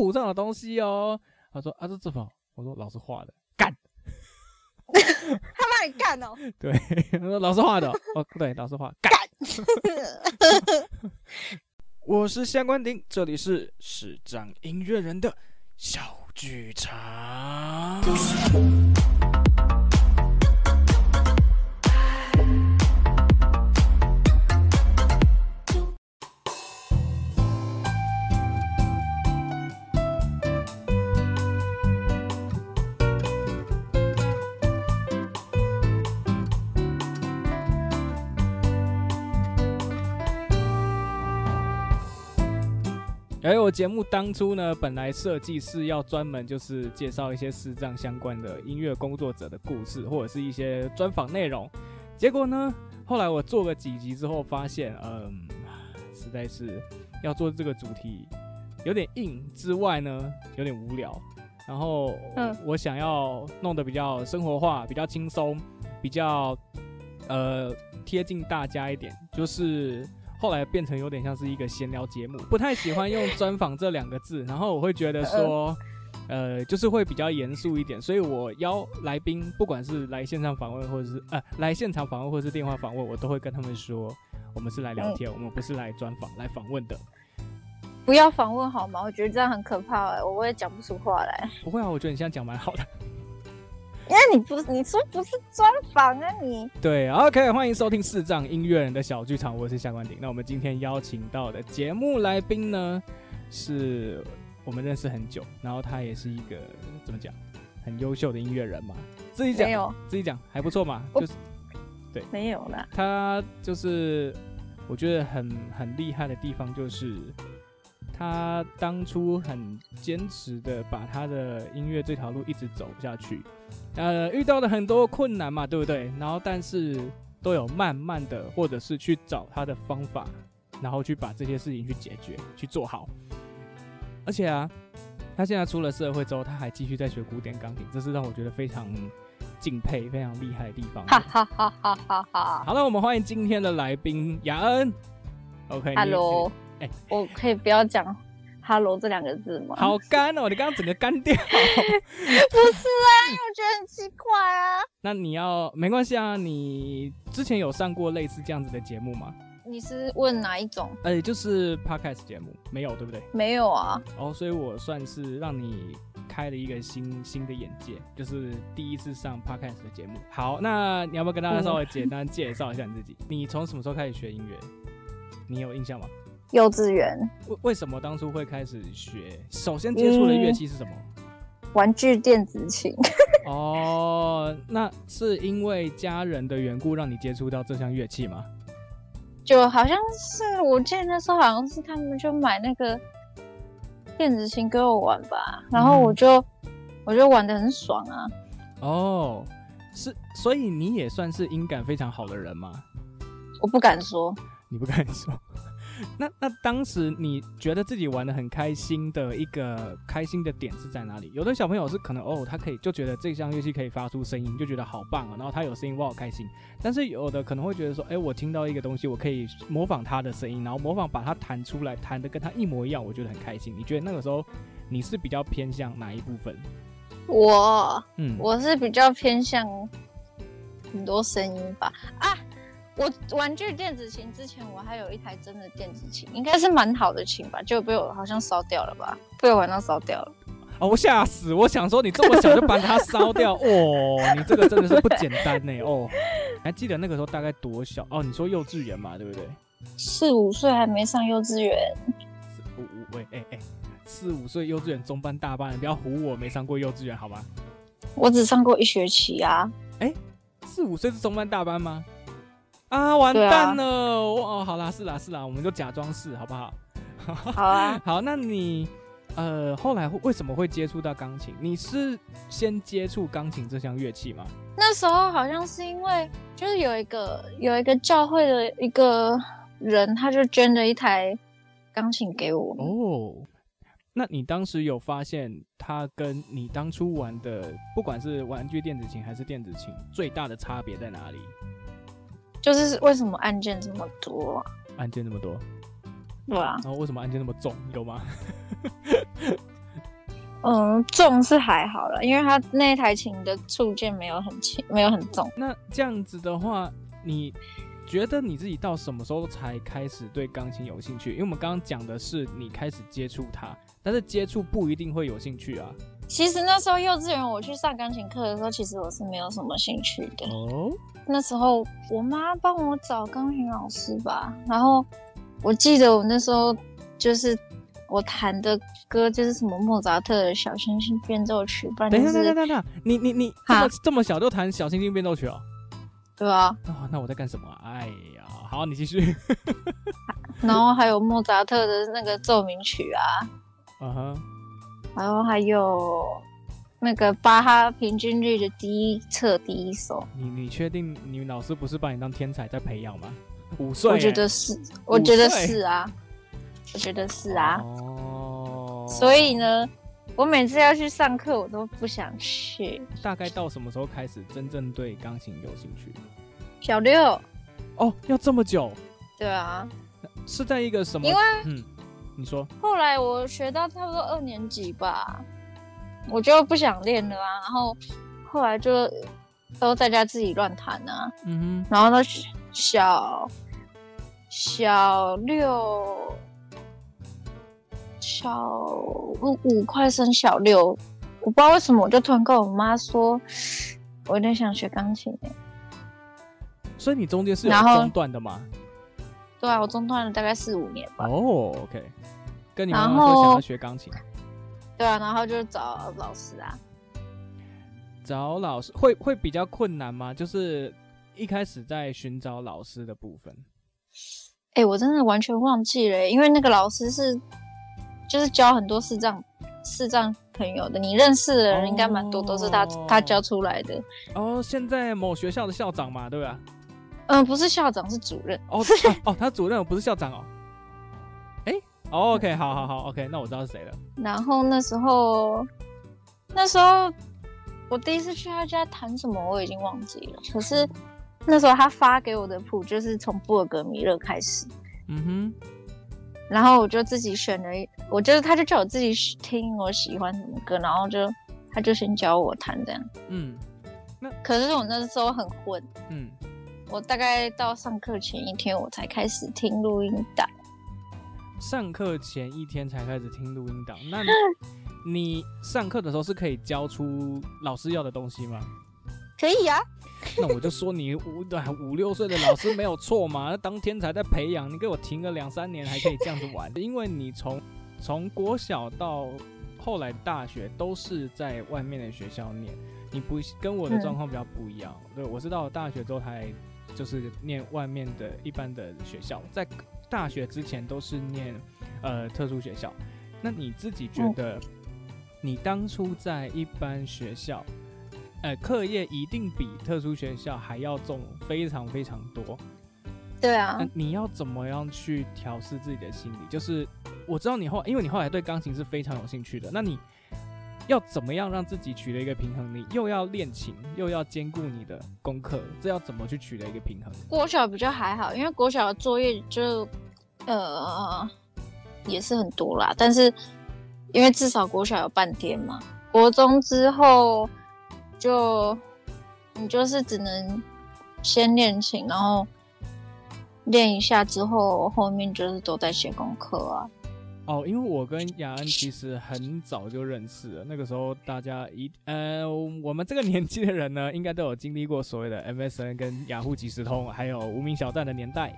谱上的东西哦。他说啊，这怎么？我说老师画的，干。他帮你干哦。对，他说老师画的哦，哦对，老师画干。我是夏关丁，这里是市长音乐人的小剧场。哎，我节目当初呢，本来设计是要专门就是介绍一些视障相关的音乐工作者的故事，或者是一些专访内容。结果呢，后来我做了几集之后，发现，嗯，实在是要做这个主题有点硬，之外呢，有点无聊。然后，我想要弄得比较生活化，比较轻松，比较呃贴近大家一点，就是。后来变成有点像是一个闲聊节目，不太喜欢用专访这两个字，然后我会觉得说，呃，就是会比较严肃一点，所以我邀来宾，不管是来现场访问，或者是呃来现场访问，或者是电话访问，我都会跟他们说，我们是来聊天，嗯、我们不是来专访、来访问的。不要访问好吗？我觉得这样很可怕哎，我也讲不出话来。不会啊，我觉得你现在讲蛮好的。因为你不是你说不是专访啊你？对，OK，欢迎收听视障音乐人的小剧场，我是夏关鼎。那我们今天邀请到的节目来宾呢，是我们认识很久，然后他也是一个怎么讲，很优秀的音乐人嘛。自己讲，自己讲还不错嘛，就是对，没有啦。他就是我觉得很很厉害的地方就是。他当初很坚持的把他的音乐这条路一直走下去，呃，遇到了很多困难嘛，对不对？然后但是都有慢慢的，或者是去找他的方法，然后去把这些事情去解决，去做好。而且啊，他现在出了社会之后，他还继续在学古典钢琴，这是让我觉得非常敬佩、非常厉害的地方。哈哈哈哈哈哈！好了，我们欢迎今天的来宾雅恩。OK，Hello。我可以不要讲 “hello” 这两个字吗？好干哦，你刚刚整个干掉。不是啊，我觉得很奇怪啊。那你要没关系啊，你之前有上过类似这样子的节目吗？你是问哪一种？呃、欸，就是 podcast 节目，没有对不对？没有啊。哦，所以我算是让你开了一个新新的眼界，就是第一次上 podcast 的节目。好，那你要不要跟大家稍微简单介绍一下你自己？嗯、你从什么时候开始学音乐？你有印象吗？幼稚园。为为什么当初会开始学？首先接触的乐器是什么？嗯、玩具电子琴。哦，那是因为家人的缘故让你接触到这项乐器吗？就好像是，我记得那时候好像是他们就买那个电子琴给我玩吧，然后我就、嗯、我就玩的很爽啊。哦，是，所以你也算是音感非常好的人吗？我不敢说。你不敢说。那那当时你觉得自己玩得很开心的一个开心的点是在哪里？有的小朋友是可能哦，他可以就觉得这项乐器可以发出声音，就觉得好棒啊，然后他有声音，我好开心。但是有的可能会觉得说，哎，我听到一个东西，我可以模仿他的声音，然后模仿把它弹出来，弹的跟他一模一样，我觉得很开心。你觉得那个时候你是比较偏向哪一部分？我，嗯，我是比较偏向很多声音吧。啊。我玩具电子琴之前，我还有一台真的电子琴，应该是蛮好的琴吧，就被我好像烧掉了吧，被我玩到烧掉了。哦，我吓死！我想说你这么小就把它烧掉，哦，你这个真的是不简单呢。哦，还记得那个时候大概多小？哦，你说幼稚园嘛，对不对？四五岁还没上幼稚园。四五五喂，哎哎，四五岁幼稚园中班大班，你不要唬我，没上过幼稚园好吗？我只上过一学期啊。哎，四五岁是中班大班吗？啊，完蛋了！哦、啊，好啦，是啦，是啦，我们就假装是，好不好？好啊，好，那你呃，后来为什么会接触到钢琴？你是先接触钢琴这项乐器吗？那时候好像是因为就是有一个有一个教会的一个人，他就捐了一台钢琴给我。哦，那你当时有发现他跟你当初玩的，不管是玩具电子琴还是电子琴，最大的差别在哪里？就是为什么按键这么多啊？按键这么多，对啊。然后为什么按键那么重？有吗？嗯，重是还好了，因为他那台琴的触键没有很轻，没有很重。那这样子的话，你觉得你自己到什么时候才开始对钢琴有兴趣？因为我们刚刚讲的是你开始接触它，但是接触不一定会有兴趣啊。其实那时候幼稚园我去上钢琴课的时候，其实我是没有什么兴趣的。哦。那时候我妈帮我找钢琴老师吧，然后我记得我那时候就是我弹的歌就是什么莫扎特的小星星变奏曲。不然就是、等一下，等一下，等一下，你你你这么这么小就弹小星星变奏曲哦？对啊。哦，那我在干什么？哎呀，好，你继续。然后还有莫扎特的那个奏鸣曲啊。嗯哼。然后还有那个巴哈平均率的第一册第一首。你你确定你老师不是把你当天才在培养吗？五岁？我觉得是，我觉得是啊，我觉得是啊。哦。所以呢，我每次要去上课，我都不想去。大概到什么时候开始真正对钢琴有兴趣？小六。哦，要这么久？对啊。是在一个什么？因为嗯。你说，后来我学到差不多二年级吧，我就不想练了啊。然后后来就都在家自己乱弹啊。嗯哼。然后呢，小小六小五五快升小六，我不知道为什么，我就突然跟我妈说，我有点想学钢琴欸。所以你中间是有中断的吗？对啊，我中断了大概四五年吧。哦、oh，OK。跟你妈妈说想要学钢琴。对啊，然后就是找老师啊。找老师会会比较困难吗？就是一开始在寻找老师的部分。哎、欸，我真的完全忘记了，因为那个老师是就是教很多视障视障朋友的，你认识的人应该蛮多，都是他、oh. 他教出来的。哦、oh，现在某学校的校长嘛，对吧？嗯，不是校长，是主任。哦 哦，他主任不是校长哦。OK，好好好，OK，那我知道是谁了。然后那时候，那时候我第一次去他家弹什么，我已经忘记了。可是那时候他发给我的谱就是从布尔格米勒开始。嗯哼。然后我就自己选了一，我就是他就叫我自己听我喜欢什么歌，然后就他就先教我弹这样。嗯。那可是我那时候很混。嗯。我大概到上课前一天，我才开始听录音带。上课前一天才开始听录音档，那 你，上课的时候是可以交出老师要的东西吗？可以、啊。那我就说你五对五六岁的老师没有错嘛，那当天才在培养，你给我停个两三年还可以这样子玩，因为你从从国小到后来大学都是在外面的学校念，你不跟我的状况比较不一样。嗯、对，我是到了大学之后才就是念外面的一般的学校，在。大学之前都是念，呃，特殊学校。那你自己觉得，你当初在一般学校，呃，课业一定比特殊学校还要重，非常非常多。对啊。那你要怎么样去调试自己的心理？就是我知道你后，因为你后来对钢琴是非常有兴趣的，那你要怎么样让自己取得一个平衡？你又要练琴，又要兼顾你的功课，这要怎么去取得一个平衡？国小比较还好，因为国小的作业就。呃，也是很多啦，但是因为至少国小有半天嘛，国中之后就你就是只能先练琴，然后练一下之后，后面就是都在写功课啊。哦，因为我跟雅恩其实很早就认识了，那个时候大家一呃，我们这个年纪的人呢，应该都有经历过所谓的 MSN 跟雅虎即时通，还有无名小站的年代。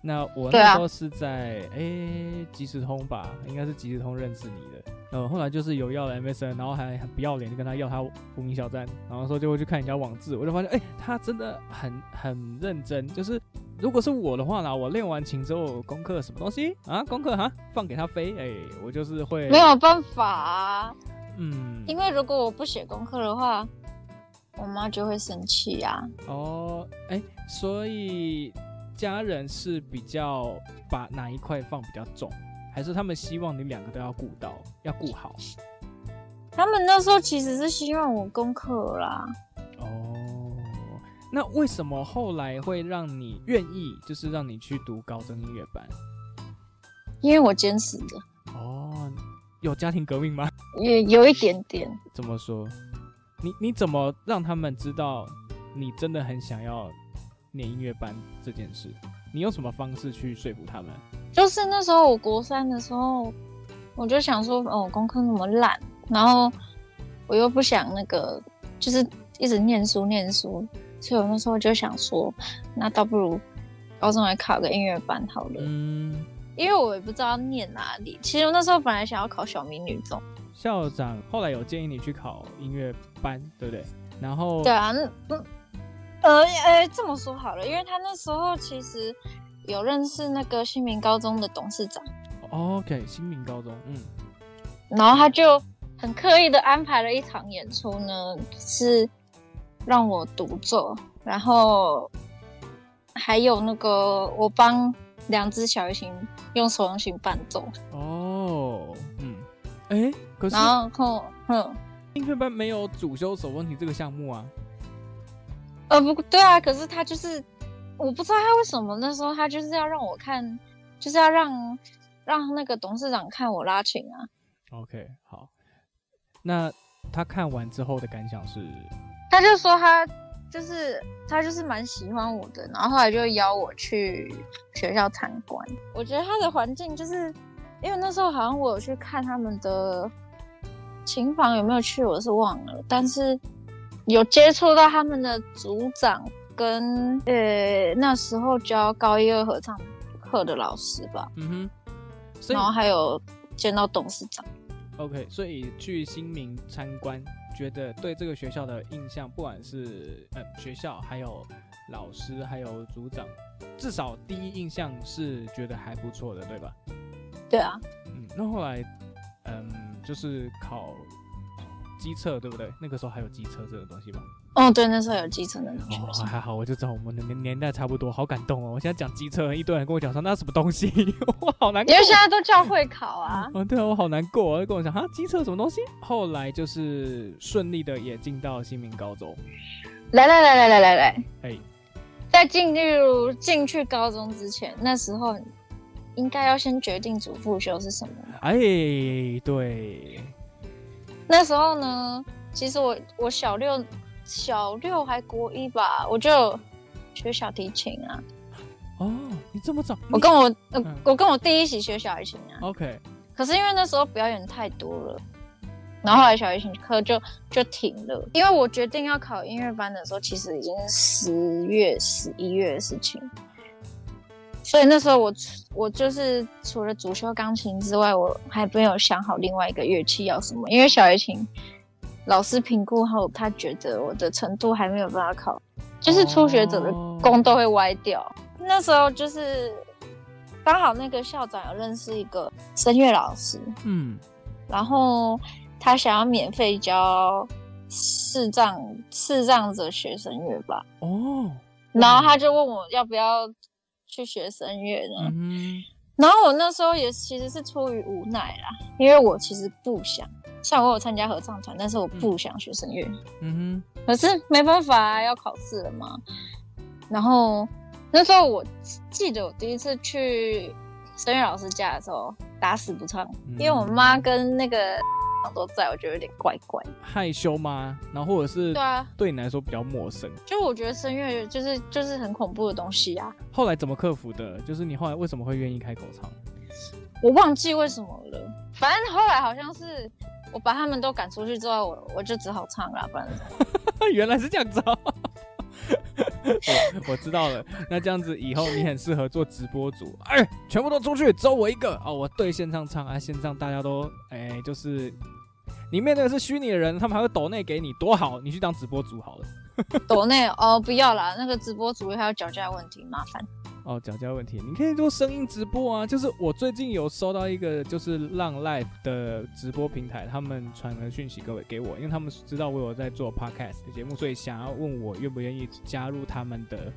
那我那时候是在诶、啊，即时通吧，应该是即时通认识你的。呃，后来就是有要了 MSN，然后还很不要脸，就跟他要他无名小站，然后说就会去看人家网志，我就发现哎，他真的很很认真。就是如果是我的话呢，我练完琴之后功课什么东西啊，功课哈放给他飞，哎，我就是会没有办法啊，嗯，因为如果我不写功课的话，我妈就会生气呀。哦，哎，所以。家人是比较把哪一块放比较重，还是他们希望你两个都要顾到，要顾好？他们那时候其实是希望我功课啦。哦，那为什么后来会让你愿意，就是让你去读高中音乐班？因为我坚持的。哦，有家庭革命吗？也有一点点。怎么说？你你怎么让他们知道你真的很想要念音乐班这件事？你用什么方式去说服他们？就是那时候我国三的时候，我就想说，哦，功课那么烂，然后我又不想那个，就是一直念书念书，所以我那时候就想说，那倒不如高中来考个音乐班好了。嗯，因为我也不知道念哪里。其实我那时候本来想要考小明女中。校长后来有建议你去考音乐班，对不对？然后对啊，那那呃呃，这么说好了，因为他那时候其实。有认识那个新民高中的董事长，OK，新民高中，嗯，然后他就很刻意的安排了一场演出呢，是让我独奏，然后还有那个我帮两只小提琴用手风琴伴奏。哦，嗯，哎，可是然后，哼，音乐班没有主修手风琴这个项目啊？呃，不对啊，可是他就是。我不知道他为什么那时候他就是要让我看，就是要让让那个董事长看我拉琴啊。OK，好。那他看完之后的感想是？他就说他就是他就是蛮喜欢我的，然后后来就邀我去学校参观。我觉得他的环境就是因为那时候好像我有去看他们的琴房，有没有去我是忘了，但是有接触到他们的组长。跟呃、欸、那时候教高一二合唱课的老师吧，嗯哼，然后还有见到董事长。OK，所以去新民参观，觉得对这个学校的印象，不管是呃学校，还有老师，还有组长，至少第一印象是觉得还不错的，对吧？对啊，嗯，那后来嗯就是考机测，对不对？那个时候还有机测这个东西吗？哦，对，那时候有机车的哦，还好，我就知道我们的年年代差不多，好感动哦！我现在讲机车，一堆人跟我讲说那是什么东西，我好难过。因为现在都叫会考啊。嗯，对啊，我好难过，跟我讲哈，机车什么东西？后来就是顺利的也进到新民高中。来来来来来来来，哎，在进入进去高中之前，那时候应该要先决定主副修是什么。哎，对。那时候呢，其实我我小六。小六还国一吧，我就学小提琴啊。哦，你这么早？我跟我我跟我弟一起学小提琴啊。OK。可是因为那时候表演太多了，然后后来小提琴课就就停了。因为我决定要考音乐班的时候，其实已经是十月、十一月的事情。所以那时候我我就是除了主修钢琴之外，我还没有想好另外一个乐器要什么，因为小提琴。老师评估后，他觉得我的程度还没有办法考，就是初学者的弓都会歪掉。Oh. 那时候就是刚好那个校长有认识一个声乐老师，嗯，然后他想要免费教视障视障者学声乐吧。哦，oh. 然后他就问我要不要去学声乐呢？Mm hmm. 然后我那时候也其实是出于无奈啦，因为我其实不想。像我有参加合唱团，但是我不想学声乐。嗯哼，可是没办法啊，要考试了嘛。然后那时候我记得我第一次去声乐老师家的时候，打死不唱，嗯、因为我妈跟那个都在，我觉得有点怪怪。害羞吗？然后或者是对啊，对你来说比较陌生。就我觉得声乐就是就是很恐怖的东西啊。后来怎么克服的？就是你后来为什么会愿意开口唱？我忘记为什么了。反正后来好像是。我把他们都赶出去之后，我我就只好唱了，不然。原来是这样子。我 我知道了，那这样子以后你很适合做直播组。哎、全部都出去，只有我一个哦。我对线上唱啊，线上大家都哎、就是里面那个是虚拟的人，他们还会抖内给你，多好，你去当直播组好了。抖内哦，不要啦，那个直播组还有脚架问题，麻烦。哦，脚架问题，你可以做声音直播啊。就是我最近有收到一个，就是浪 life 的直播平台，他们传了讯息各位给我，因为他们知道我有在做 podcast 的节目，所以想要问我愿不愿意加入他们的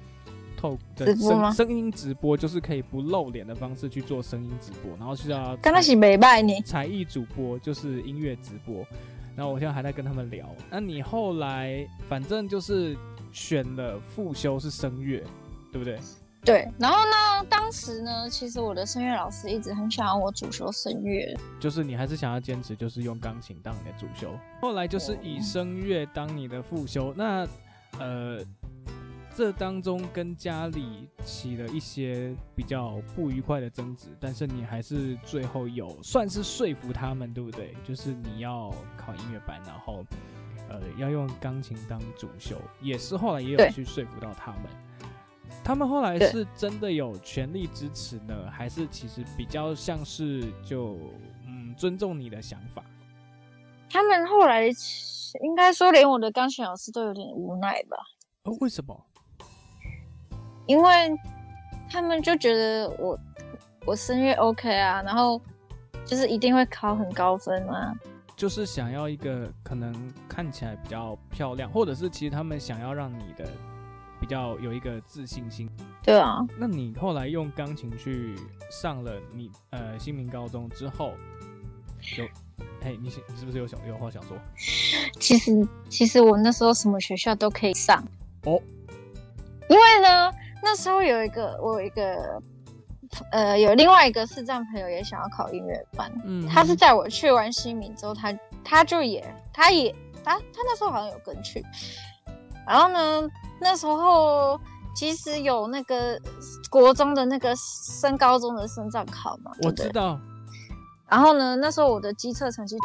透的声声音直播，就是可以不露脸的方式去做声音直播，然后是要刚开始没拜你才艺主播，就是音乐直播。然后我现在还在跟他们聊。那你后来反正就是选了复修是声乐，对不对？对，然后呢，当时呢，其实我的声乐老师一直很想要我主修声乐，就是你还是想要坚持，就是用钢琴当你的主修。后来就是以声乐当你的副修，那呃，这当中跟家里起了一些比较不愉快的争执，但是你还是最后有算是说服他们，对不对？就是你要考音乐班，然后呃要用钢琴当主修，也是后来也有去说服到他们。他们后来是真的有全力支持呢，还是其实比较像是就嗯尊重你的想法？他们后来应该说连我的钢琴老师都有点无奈吧？哦，为什么？因为他们就觉得我我声乐 OK 啊，然后就是一定会考很高分啊，就是想要一个可能看起来比较漂亮，或者是其实他们想要让你的。比较有一个自信心，对啊。那你后来用钢琴去上了你呃新民高中之后，有，哎，你你是不是有想有话想说？其实其实我那时候什么学校都可以上哦，因为呢那时候有一个我有一个呃有另外一个视障朋友也想要考音乐班，嗯，他是在我去完新民之后，他他就也他也他他那时候好像有跟去，然后呢。那时候其实有那个国中的那个升高中的升障考嘛，我知道。然后呢，那时候我的机测成绩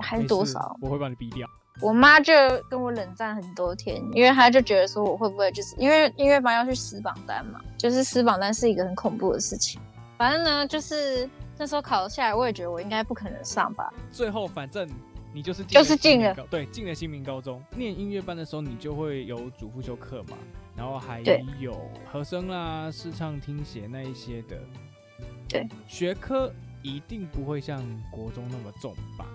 还是多少？我会把你逼掉。我妈就跟我冷战很多天，因为她就觉得说我会不会就是因为音乐班要去撕榜单嘛，就是撕榜单是一个很恐怖的事情。反正呢，就是那时候考下来，我也觉得我应该不可能上吧。最后反正。你就是就是进了，对，进了新民高中。念音乐班的时候，你就会有主副修课嘛，然后还有和声啦、视唱、听写那一些的。对，学科一定不会像国中那么重吧？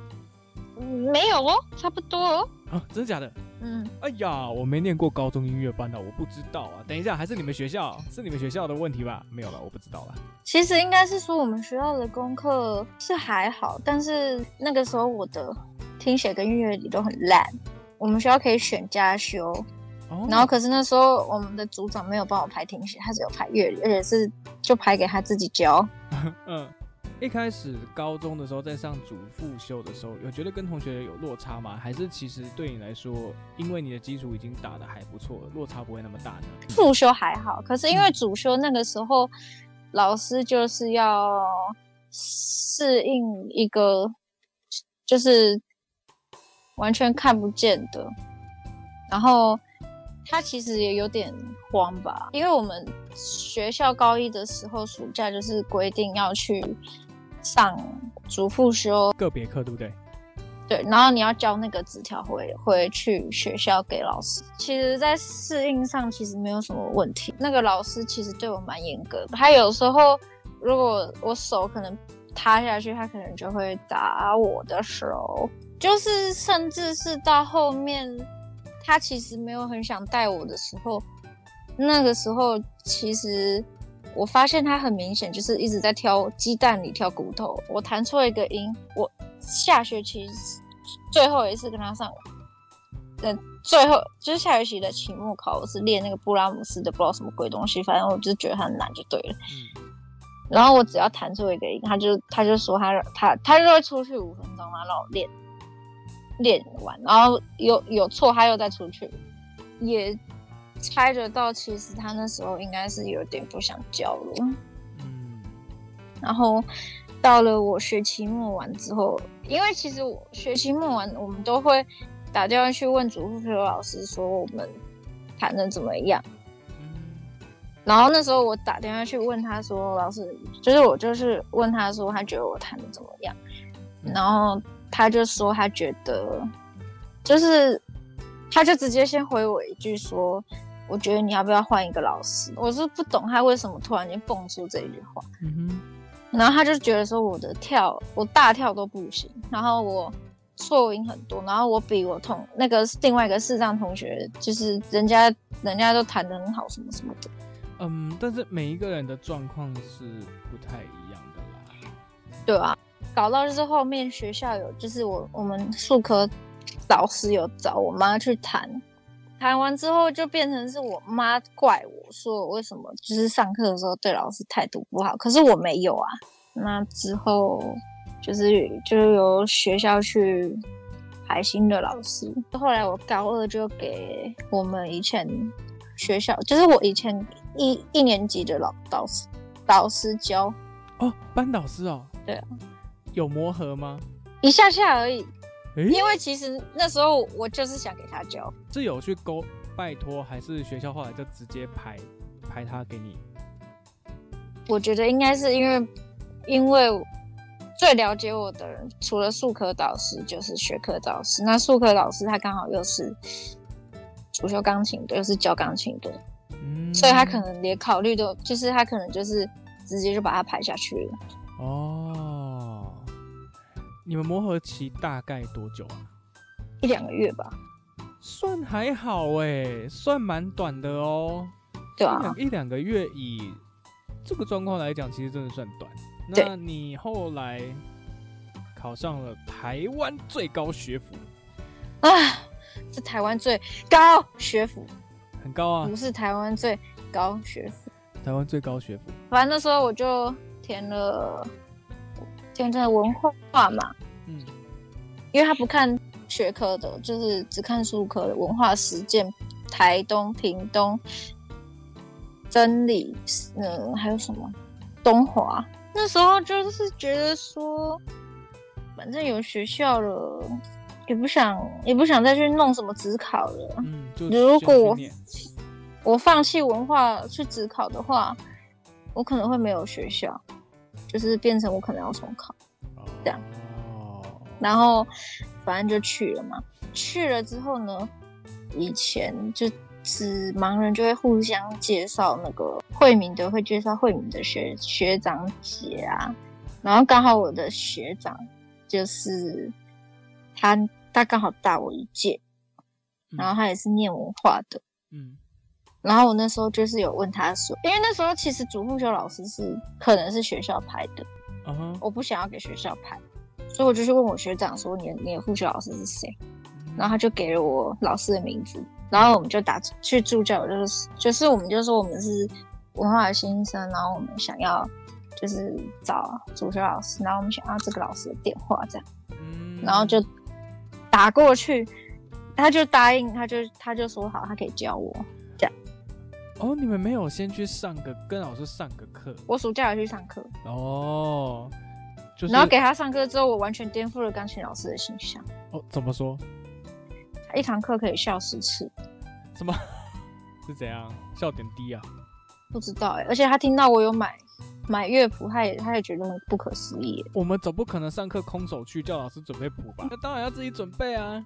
嗯，没有哦，差不多哦。啊，真的假的？嗯。哎呀，我没念过高中音乐班的，我不知道啊。等一下，还是你们学校，是你们学校的问题吧？没有了，我不知道了。其实应该是说我们学校的功课是还好，但是那个时候我的。听写跟音乐理都很烂，我们学校可以选加修，oh. 然后可是那时候我们的组长没有帮我排听写，他只有排乐理，而且是就排给他自己教。嗯，一开始高中的时候在上主副修的时候，有觉得跟同学有落差吗？还是其实对你来说，因为你的基础已经打的还不错了，落差不会那么大呢？副修还好，可是因为主修那个时候、嗯、老师就是要适应一个就是。完全看不见的，然后他其实也有点慌吧，因为我们学校高一的时候暑假就是规定要去上主副修个别课，对不对？对，然后你要交那个纸条回回去学校给老师。其实，在适应上其实没有什么问题。那个老师其实对我蛮严格的，他有时候如果我手可能塌下去，他可能就会打我的手。就是，甚至是到后面，他其实没有很想带我的时候，那个时候其实我发现他很明显就是一直在挑鸡蛋里挑骨头。我弹错一个音，我下学期最后一次跟他上，呃，最后就是下学期的期末考，我是练那个布拉姆斯的不知道什么鬼东西，反正我就觉得很难就对了。嗯。然后我只要弹错一个音，他就他就说他他他就会出去五分钟，然后让我练。练完，然后有有错，他又再出去，也猜得到，其实他那时候应该是有点不想教了。嗯，然后到了我学期末完之后，因为其实我学期末完，我们都会打电话去问主副修老师说我们弹的怎么样。然后那时候我打电话去问他说，老师，就是我就是问他说，他觉得我弹的怎么样，然后。他就说他觉得，就是，他就直接先回我一句说，我觉得你要不要换一个老师？我是不懂他为什么突然间蹦出这一句话。嗯哼。然后他就觉得说我的跳，我大跳都不行，然后我错音很多，然后我比我同那个另外一个视障同学，就是人家人家都弹得很好，什么什么的。嗯，但是每一个人的状况是不太一样的啦。对啊。搞到就是后面学校有，就是我我们数科老师有找我妈去谈，谈完之后就变成是我妈怪我说我为什么就是上课的时候对老师态度不好，可是我没有啊。那之后就是就由学校去海星的老师，后来我高二就给我们以前学校，就是我以前一一年级的老导师导师教。哦，班导师哦。对啊。有磨合吗？一下下而已。因为其实那时候我就是想给他教，是有去勾拜托，还是学校后来就直接排排他给你？我觉得应该是因为，因为最了解我的人，除了数科导师就是学科导师。那数科老师他刚好又是主修钢琴的，又是教钢琴的，嗯，所以他可能连考虑都，就是他可能就是直接就把他排下去了。哦。你们磨合期大概多久啊？一两个月吧，算还好哎，算蛮短的哦。对啊，一两个月以这个状况来讲，其实真的算短。那你后来考上了台湾最高学府啊？是台湾最高学府，很高啊？不是台湾最高学府，台湾最高学府。反正那时候我就填了。填的文化嘛，嗯，因为他不看学科的，就是只看术科的文化实践，台东、屏东、真理，嗯，还有什么东华？那时候就是觉得说，反正有学校了，也不想也不想再去弄什么指考了。嗯，如果我我放弃文化去指考的话，我可能会没有学校。就是变成我可能要重考，这样，然后反正就去了嘛。去了之后呢，以前就是盲人就会互相介绍那个慧敏的，会介绍慧敏的学学长姐啊。然后刚好我的学长就是他，他刚好大我一届，然后他也是念文化的，嗯。然后我那时候就是有问他说，因为那时候其实主副修老师是可能是学校排的，uh huh. 我不想要给学校排，所以我就去问我学长说，你的你的副修老师是谁？然后他就给了我老师的名字，然后我们就打去助教，就是就是我们就说我们是文化的新生，然后我们想要就是找主修老师，然后我们想要这个老师的电话这样，然后就打过去，他就答应，他就他就说好，他可以教我。哦，你们没有先去上个跟老师上个课？我暑假有去上课。哦，就是，然后给他上课之后，我完全颠覆了钢琴老师的形象。哦，怎么说？他一堂课可以笑十次。什么？是怎样？笑点低啊？不知道哎、欸。而且他听到我有买买乐谱，他也他也觉得很不可思议。我们总不可能上课空手去叫老师准备谱吧？那当然要自己准备啊。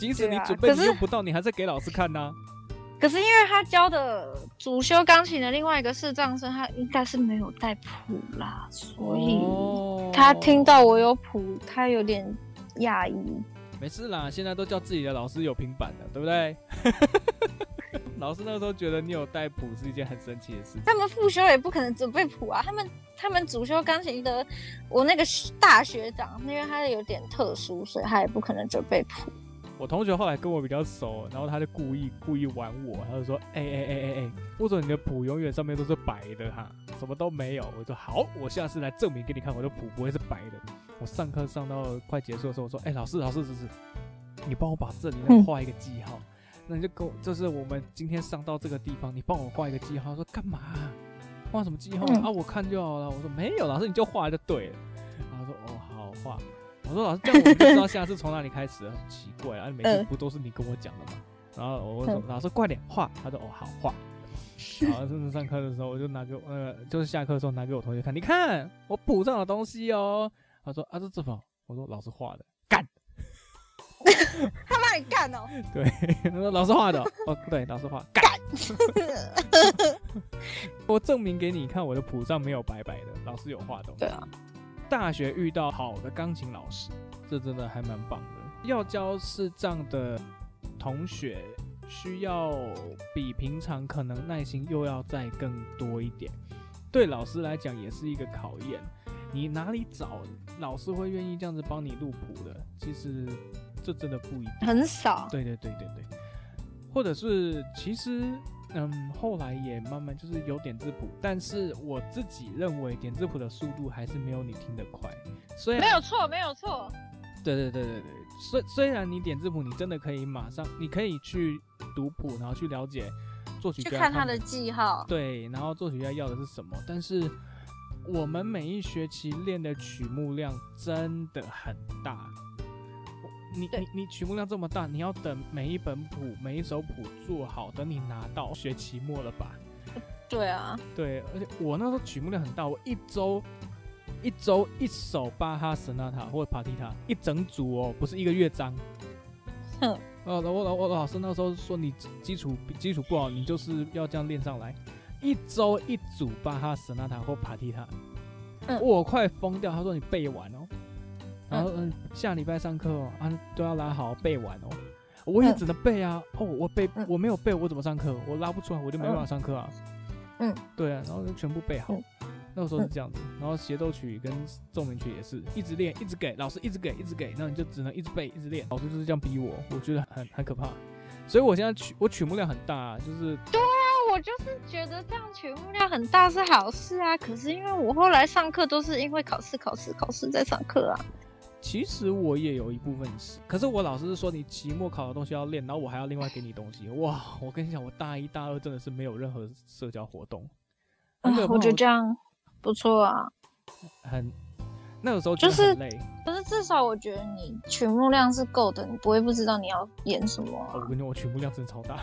即使你准备、啊、你用不到，你还是给老师看呐、啊。可是因为他教的主修钢琴的另外一个视障生，他应该是没有带谱啦，所以他听到我有谱，他有点讶异。没事啦，现在都叫自己的老师有平板了，对不对？老师那时候觉得你有带谱是一件很神奇的事情。他们副修也不可能准备谱啊，他们他们主修钢琴的，我那个大学长，因为他有点特殊，所以他也不可能准备谱。我同学后来跟我比较熟，然后他就故意故意玩我，他就说：“哎哎哎哎哎，为什么你的谱永远上面都是白的哈，什么都没有。”我说：“好，我下次来证明给你看，我的谱不会是白的。”我上课上到快结束的时候，我说：“哎，老师老师，老师，你帮我把这里面画一个记号，嗯、那你就跟我，就是我们今天上到这个地方，你帮我画一个记号。”他说：“干嘛？画什么记号、嗯、啊？我看就好了。”我说：“没有，老师你就画就对了。”然后他说：“哦，好画。”我说老师，这样我们就知道下次 从哪里开始了。很奇怪啊，每次不都是你跟我讲的吗？然后我说老师快点画，他说哦好画。然后甚至上课的时候，我就拿给呃，就是下课的时候拿给我同学看，你看我谱上的东西哦。他说啊这这么？我说老师画的，干。他骂你干哦？对，他说老师画的哦，对，老师画干。我证明给你看，我的谱上没有白白的，老师有画东西。对啊。大学遇到好的钢琴老师，这真的还蛮棒的。要教视障的同学，需要比平常可能耐心又要再更多一点。对老师来讲也是一个考验。你哪里找老师会愿意这样子帮你录谱的？其实这真的不一定，很少。对对对对对。或者是其实嗯，后来也慢慢就是有点字谱，但是我自己认为点字谱的速度还是没有你听得快，所以没有错，没有错。对对对对对，虽虽然你点字谱，你真的可以马上，你可以去读谱，然后去了解作曲家去看他的记号，对，然后作曲家要的是什么，但是。我们每一学期练的曲目量真的很大，你你你曲目量这么大，你要等每一本谱、每一首谱做好，等你拿到学期末了吧？对啊，对，而且我那时候曲目量很大，我一周一周一首巴哈神纳塔或者帕蒂塔一整组哦，不是一个乐章。哼，哦，我我我老师那时候说你基础基础不好，你就是要这样练上来。一周一组巴哈神纳塔或帕蒂塔，嗯、我快疯掉。他说你背完哦，然后嗯，下礼拜上课哦，啊都要拉好背完哦。我也只能背啊，哦我背我没有背，我怎么上课？我拉不出来，我就没办法上课啊。嗯，对啊，然后就全部背好。那个时候是这样子，然后协奏曲跟奏鸣曲也是一直练，一直给老师，一直给，一直给，那你就只能一直背，一直练。老师就是这样逼我，我觉得很很可怕。所以我现在曲我曲目量很大，啊，就是对啊。我就是觉得这样曲目量很大是好事啊，可是因为我后来上课都是因为考试、考试、考试在上课啊。其实我也有一部分是，可是我老师是说你期末考的东西要练，然后我还要另外给你东西。哇，我跟你讲，我大一、大二真的是没有任何社交活动。啊，我觉得这样不错啊。很。那个时候就是累，可是至少我觉得你曲目量是够的，你不会不知道你要演什么、啊。我跟你讲，我曲目量真的超大，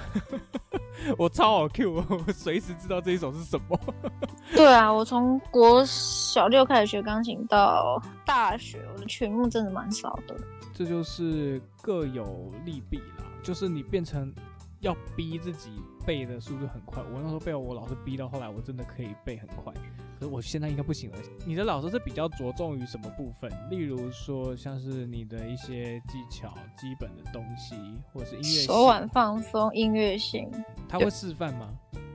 我超好 Q，我随时知道这一首是什么。对啊，我从国小六开始学钢琴到大学，我的曲目真的蛮少的。这就是各有利弊啦，就是你变成要逼自己背的速度很快。我那时候被我老师逼到后来，我真的可以背很快。我现在应该不行了。你的老师是比较着重于什么部分？例如说，像是你的一些技巧、基本的东西，或者是音乐手腕放松、音乐性。他会示范吗？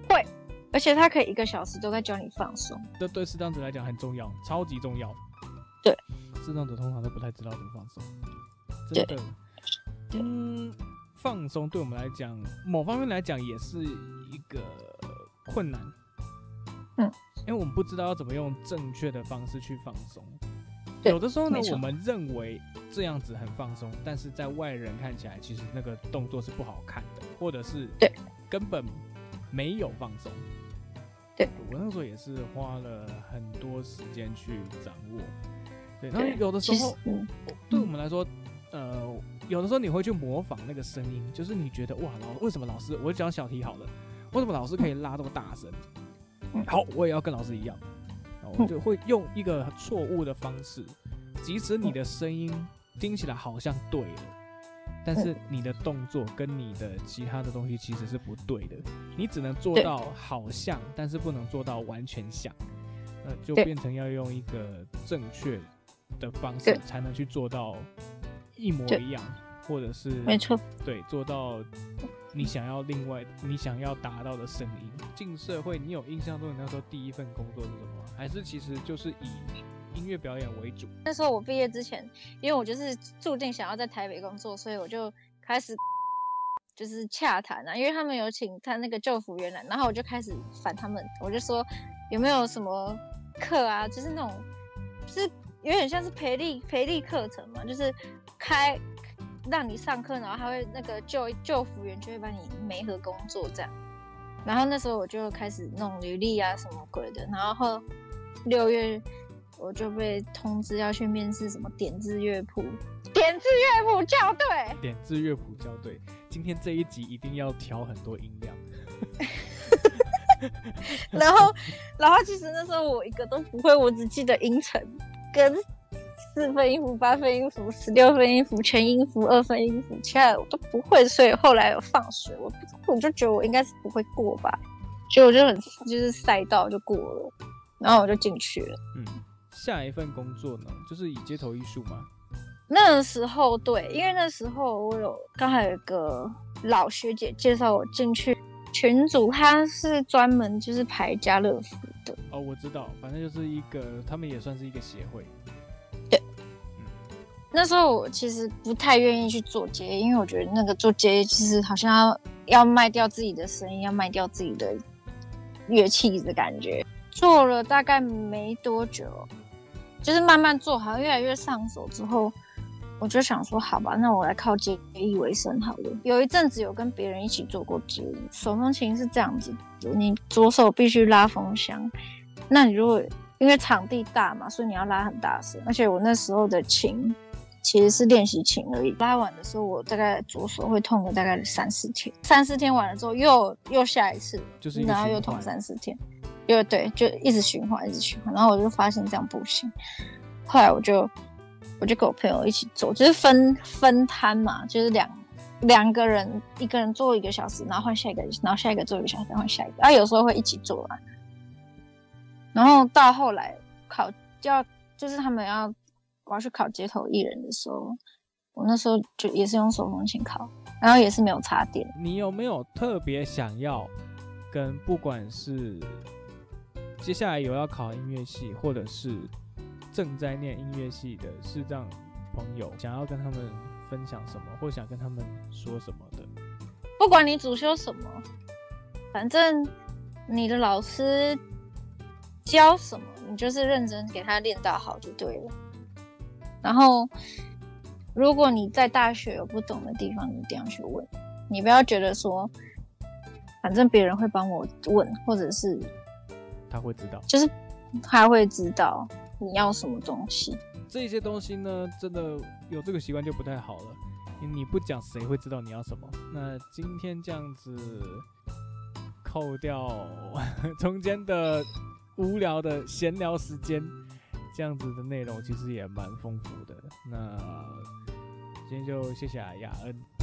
会，而且他可以一个小时都在教你放松。这对视障者来讲很重要，超级重要。对，视障者通常都不太知道怎么放松。真的。嗯，放松对我们来讲，某方面来讲也是一个困难。嗯。因为我们不知道要怎么用正确的方式去放松，有的时候呢，我们认为这样子很放松，但是在外人看起来，其实那个动作是不好看的，或者是对根本没有放松。对，我那时候也是花了很多时间去掌握。对，然后有的时候，对我们来说，呃，有的时候你会去模仿那个声音，就是你觉得哇，老为什么老师，我讲小题好了，为什么老师可以拉这么大声？好，我也要跟老师一样，我就会用一个错误的方式，即使你的声音听起来好像对了，但是你的动作跟你的其他的东西其实是不对的，你只能做到好像，但是不能做到完全像，那，就变成要用一个正确的方式才能去做到一模一样，或者是没错，对，做到。你想要另外你想要达到的声音，进社会，你有印象中你那时候第一份工作是什么？还是其实就是以音乐表演为主？那时候我毕业之前，因为我就是注定想要在台北工作，所以我就开始 就是洽谈啊，因为他们有请他那个救服员来，然后我就开始烦他们，我就说有没有什么课啊，就是那种，就是有点像是培力培力课程嘛，就是开。让你上课，然后他会那个救救服员就会帮你媒合工作这样，然后那时候我就开始弄履历啊什么鬼的，然后六月我就被通知要去面试什么点字乐谱，点字乐谱校对，点字乐谱校对，今天这一集一定要调很多音量，然后然后其实那时候我一个都不会，我只记得音程跟。四分音符、八分音符、十六分音符、全音符、二分音符，其他的我都不会，所以后来有放水，我我就觉得我应该是不会过吧，所以我就很就是赛道就过了，然后我就进去了。嗯，下一份工作呢，就是以街头艺术吗？那时候对，因为那时候我有刚好有一个老学姐介绍我进去群组，他是专门就是排家乐福的。哦，我知道，反正就是一个，他们也算是一个协会。那时候我其实不太愿意去做街，因为我觉得那个做街其实好像要要卖掉自己的声音，要卖掉自己的乐器的感觉。做了大概没多久，就是慢慢做好像，越来越上手之后，我就想说，好吧，那我来靠接艺为生好了。有一阵子有跟别人一起做过接，手风琴是这样子，你左手必须拉风箱，那你如果因为场地大嘛，所以你要拉很大声，而且我那时候的琴其实是练习琴而已，拉完的时候我大概左手会痛个大概三四天，三四天完了之后又又下一次，就是然后又痛三四天。因为对，就一直循环，一直循环，然后我就发现这样不行。后来我就，我就跟我朋友一起做，就是分分摊嘛，就是两两个人，一个人做一个小时，然后换下一个，然后下一个做一个小时，换下一个。然后有时候会一起做完。然后到后来考就要，就是他们要我要去考街头艺人的时候，我那时候就也是用手风琴考，然后也是没有插电。你有没有特别想要跟不管是接下来有要考音乐系，或者是正在念音乐系的视障朋友，想要跟他们分享什么，或想跟他们说什么的？不管你主修什么，反正你的老师教什么，你就是认真给他练到好就对了。然后，如果你在大学有不懂的地方，你一定要去问，你不要觉得说，反正别人会帮我问，或者是。他会知道，就是他会知道你要什么东西。这些东西呢，真的有这个习惯就不太好了。你不讲，谁会知道你要什么？那今天这样子扣掉 中间的无聊的闲聊时间，这样子的内容其实也蛮丰富的。那今天就谢谢雅恩。